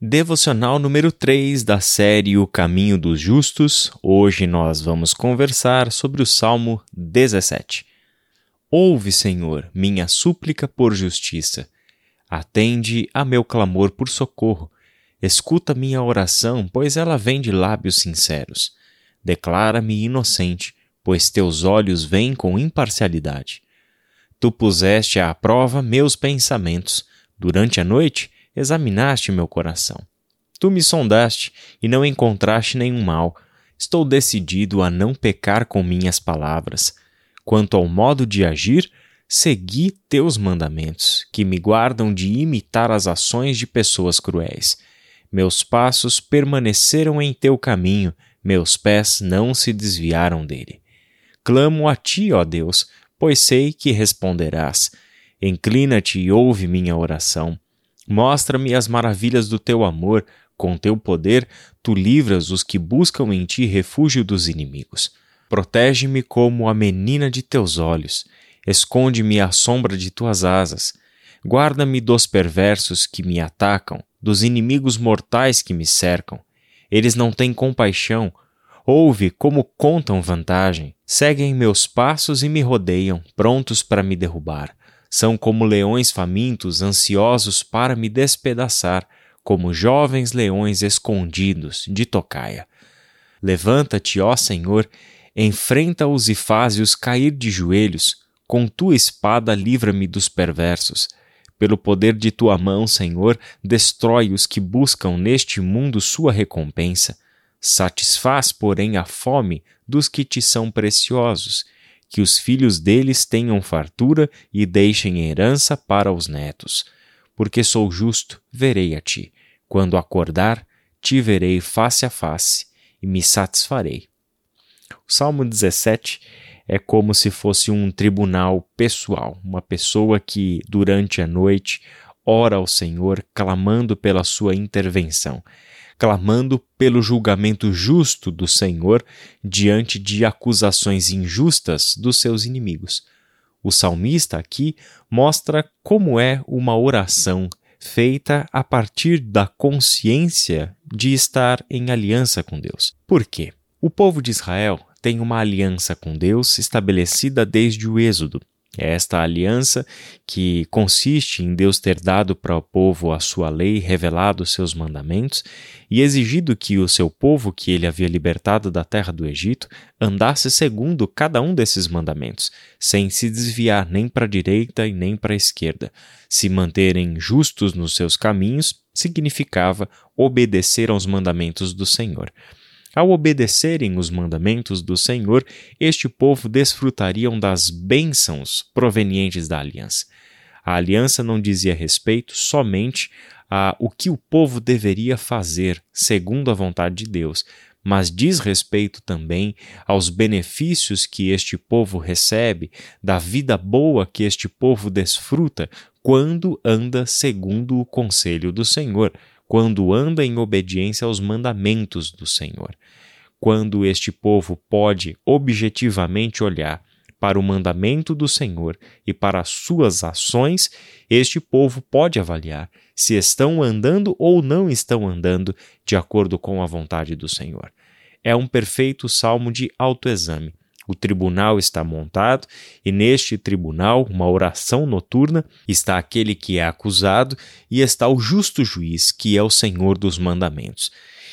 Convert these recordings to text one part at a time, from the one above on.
Devocional número 3 da série O Caminho dos Justos. Hoje nós vamos conversar sobre o Salmo 17. Ouve, Senhor, minha súplica por justiça. Atende a meu clamor por socorro. Escuta minha oração, pois ela vem de lábios sinceros. Declara-me inocente, pois teus olhos veem com imparcialidade. Tu puseste à prova meus pensamentos. Durante a noite, examinaste meu coração. Tu me sondaste e não encontraste nenhum mal. Estou decidido a não pecar com minhas palavras. Quanto ao modo de agir, segui teus mandamentos, que me guardam de imitar as ações de pessoas cruéis. Meus passos permaneceram em teu caminho, meus pés não se desviaram dele. Clamo a ti, ó Deus, pois sei que responderás. Inclina-te e ouve minha oração. Mostra-me as maravilhas do teu amor, com teu poder tu livras os que buscam em ti refúgio dos inimigos. Protege-me como a menina de teus olhos, esconde-me à sombra de tuas asas. Guarda-me dos perversos que me atacam, dos inimigos mortais que me cercam. Eles não têm compaixão. Ouve como contam vantagem. Seguem meus passos e me rodeiam, prontos para me derrubar. São como leões famintos, ansiosos para me despedaçar, como jovens leões escondidos de tocaia. Levanta-te, ó Senhor, enfrenta-os e faze-os cair de joelhos, com tua espada livra-me dos perversos. Pelo poder de tua mão, Senhor, destrói os que buscam neste mundo sua recompensa. Satisfaz, porém, a fome dos que te são preciosos que os filhos deles tenham fartura e deixem herança para os netos. Porque sou justo, verei a ti. Quando acordar, te verei face a face e me satisfarei. O Salmo 17 é como se fosse um tribunal pessoal, uma pessoa que, durante a noite, ora ao Senhor clamando pela sua intervenção clamando pelo julgamento justo do Senhor diante de acusações injustas dos seus inimigos. O salmista aqui mostra como é uma oração feita a partir da consciência de estar em aliança com Deus. Por quê? O povo de Israel tem uma aliança com Deus estabelecida desde o Êxodo. É esta aliança que consiste em Deus ter dado para o povo a sua lei, revelado os seus mandamentos e exigido que o seu povo, que ele havia libertado da terra do Egito, andasse segundo cada um desses mandamentos, sem se desviar nem para a direita e nem para a esquerda. Se manterem justos nos seus caminhos significava obedecer aos mandamentos do Senhor. Ao obedecerem os mandamentos do Senhor, este povo desfrutariam das bênçãos provenientes da aliança. A aliança não dizia respeito somente a o que o povo deveria fazer segundo a vontade de Deus, mas diz respeito também aos benefícios que este povo recebe, da vida boa que este povo desfruta quando anda segundo o conselho do Senhor quando anda em obediência aos mandamentos do Senhor. Quando este povo pode objetivamente olhar para o mandamento do Senhor e para as suas ações, este povo pode avaliar se estão andando ou não estão andando de acordo com a vontade do Senhor. É um perfeito salmo de autoexame o tribunal está montado e neste tribunal, uma oração noturna, está aquele que é acusado e está o justo juiz, que é o Senhor dos mandamentos.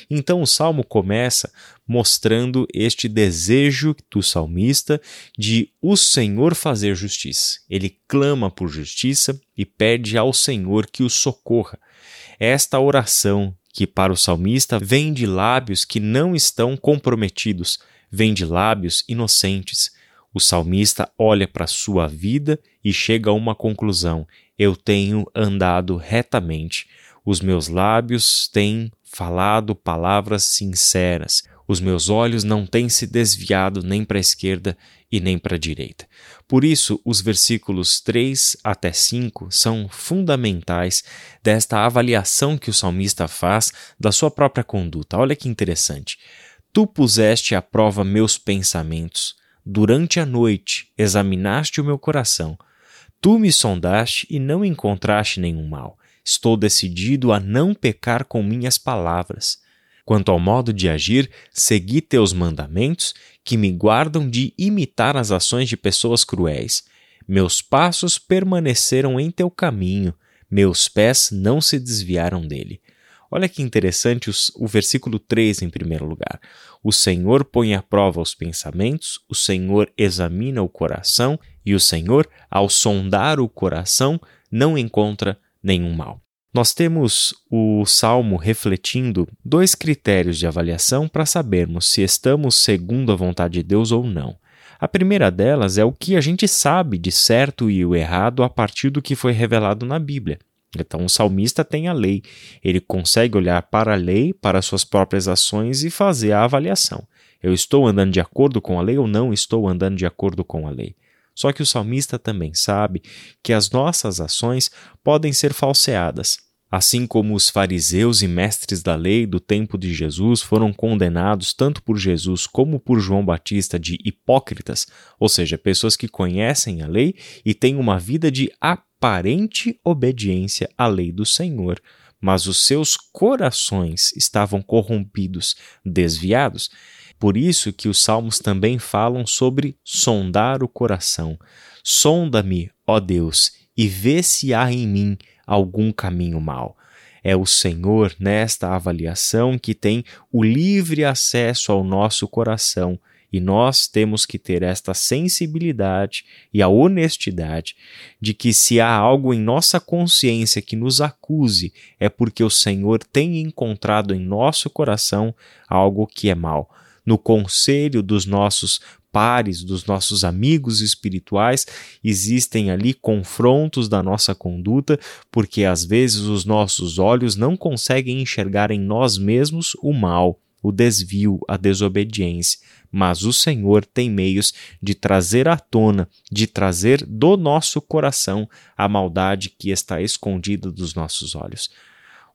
Então o salmo começa mostrando este desejo do salmista de o Senhor fazer justiça. Ele clama por justiça e pede ao Senhor que o socorra. Esta oração que para o salmista vem de lábios que não estão comprometidos vem de lábios inocentes. O salmista olha para sua vida e chega a uma conclusão: eu tenho andado retamente. Os meus lábios têm falado palavras sinceras. Os meus olhos não têm se desviado nem para a esquerda e nem para a direita. Por isso, os versículos 3 até 5 são fundamentais desta avaliação que o salmista faz da sua própria conduta. Olha que interessante. Tu puseste à prova meus pensamentos. Durante a noite examinaste o meu coração. Tu me sondaste e não encontraste nenhum mal. Estou decidido a não pecar com minhas palavras. Quanto ao modo de agir, segui teus mandamentos, que me guardam de imitar as ações de pessoas cruéis. Meus passos permaneceram em teu caminho, meus pés não se desviaram dele. Olha que interessante os, o versículo 3 em primeiro lugar. O Senhor põe à prova os pensamentos, o Senhor examina o coração, e o Senhor, ao sondar o coração, não encontra nenhum mal. Nós temos o Salmo refletindo dois critérios de avaliação para sabermos se estamos segundo a vontade de Deus ou não. A primeira delas é o que a gente sabe de certo e o errado a partir do que foi revelado na Bíblia. Então, o salmista tem a lei, ele consegue olhar para a lei, para suas próprias ações e fazer a avaliação. Eu estou andando de acordo com a lei ou não estou andando de acordo com a lei? Só que o salmista também sabe que as nossas ações podem ser falseadas. Assim como os fariseus e mestres da lei do tempo de Jesus foram condenados tanto por Jesus como por João Batista de hipócritas, ou seja, pessoas que conhecem a lei e têm uma vida de aparente obediência à lei do Senhor, mas os seus corações estavam corrompidos, desviados. Por isso que os salmos também falam sobre sondar o coração. Sonda-me, ó Deus, e vê se há em mim algum caminho mau. É o Senhor, nesta avaliação, que tem o livre acesso ao nosso coração e nós temos que ter esta sensibilidade e a honestidade de que se há algo em nossa consciência que nos acuse, é porque o Senhor tem encontrado em nosso coração algo que é mal. No conselho dos nossos pares, dos nossos amigos espirituais, existem ali confrontos da nossa conduta, porque às vezes os nossos olhos não conseguem enxergar em nós mesmos o mal, o desvio, a desobediência. Mas o Senhor tem meios de trazer à tona, de trazer do nosso coração a maldade que está escondida dos nossos olhos.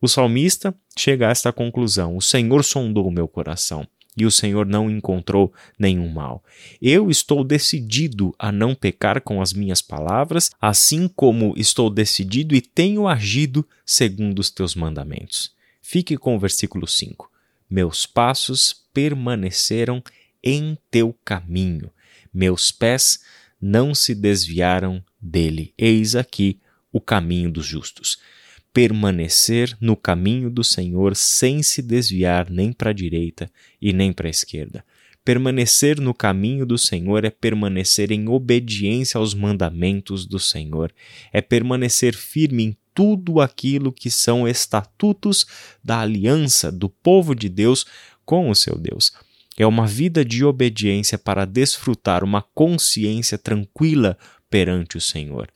O salmista chega a esta conclusão: O Senhor sondou o meu coração e o Senhor não encontrou nenhum mal. Eu estou decidido a não pecar com as minhas palavras, assim como estou decidido e tenho agido segundo os teus mandamentos. Fique com o versículo 5. Meus passos permaneceram em teu caminho, meus pés não se desviaram dele. Eis aqui o caminho dos justos permanecer no caminho do Senhor sem se desviar nem para a direita e nem para a esquerda. Permanecer no caminho do Senhor é permanecer em obediência aos mandamentos do Senhor, é permanecer firme em tudo aquilo que são estatutos da aliança do povo de Deus com o seu Deus. É uma vida de obediência para desfrutar uma consciência tranquila perante o Senhor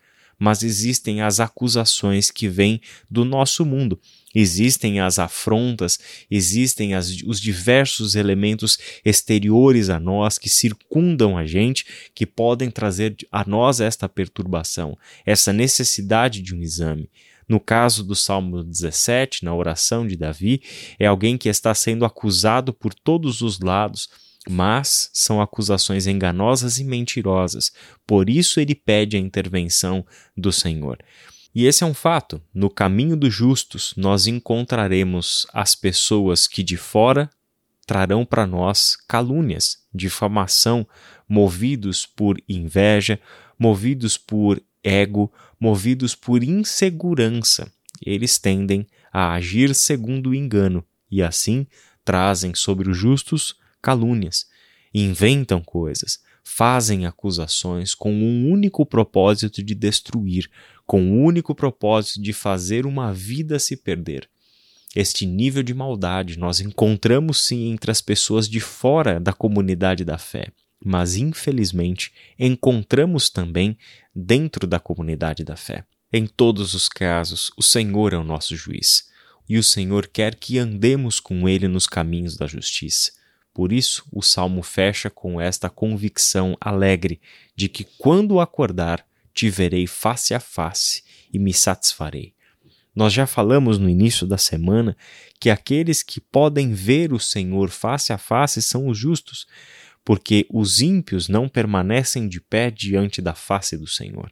mas existem as acusações que vêm do nosso mundo. Existem as afrontas, existem as, os diversos elementos exteriores a nós que circundam a gente, que podem trazer a nós esta perturbação, essa necessidade de um exame. No caso do Salmo 17, na oração de Davi, é alguém que está sendo acusado por todos os lados, mas são acusações enganosas e mentirosas. Por isso ele pede a intervenção do Senhor. E esse é um fato. No caminho dos justos, nós encontraremos as pessoas que de fora trarão para nós calúnias, difamação, movidos por inveja, movidos por ego, movidos por insegurança. Eles tendem a agir segundo o engano e assim trazem sobre os justos calúnias, inventam coisas, fazem acusações com um único propósito de destruir, com o um único propósito de fazer uma vida se perder. Este nível de maldade nós encontramos sim entre as pessoas de fora da comunidade da fé, mas infelizmente encontramos também dentro da comunidade da fé. Em todos os casos, o Senhor é o nosso juiz, e o Senhor quer que andemos com Ele nos caminhos da justiça. Por isso, o salmo fecha com esta convicção alegre de que quando acordar, te verei face a face e me satisfarei. Nós já falamos no início da semana que aqueles que podem ver o Senhor face a face são os justos, porque os ímpios não permanecem de pé diante da face do Senhor.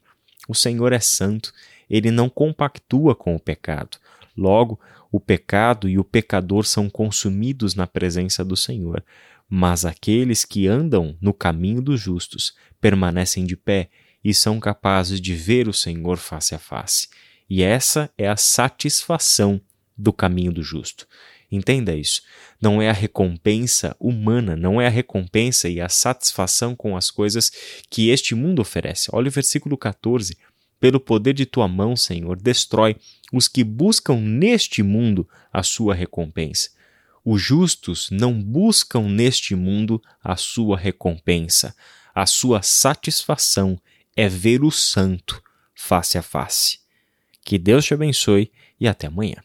O Senhor é santo, ele não compactua com o pecado. Logo, o pecado e o pecador são consumidos na presença do Senhor. Mas aqueles que andam no caminho dos justos permanecem de pé e são capazes de ver o Senhor face a face. E essa é a satisfação do caminho do justo. Entenda isso. Não é a recompensa humana, não é a recompensa e a satisfação com as coisas que este mundo oferece. Olha o versículo 14. Pelo poder de tua mão, Senhor, destrói os que buscam neste mundo a sua recompensa. Os justos não buscam neste mundo a sua recompensa. A sua satisfação é ver o santo face a face. Que Deus te abençoe e até amanhã.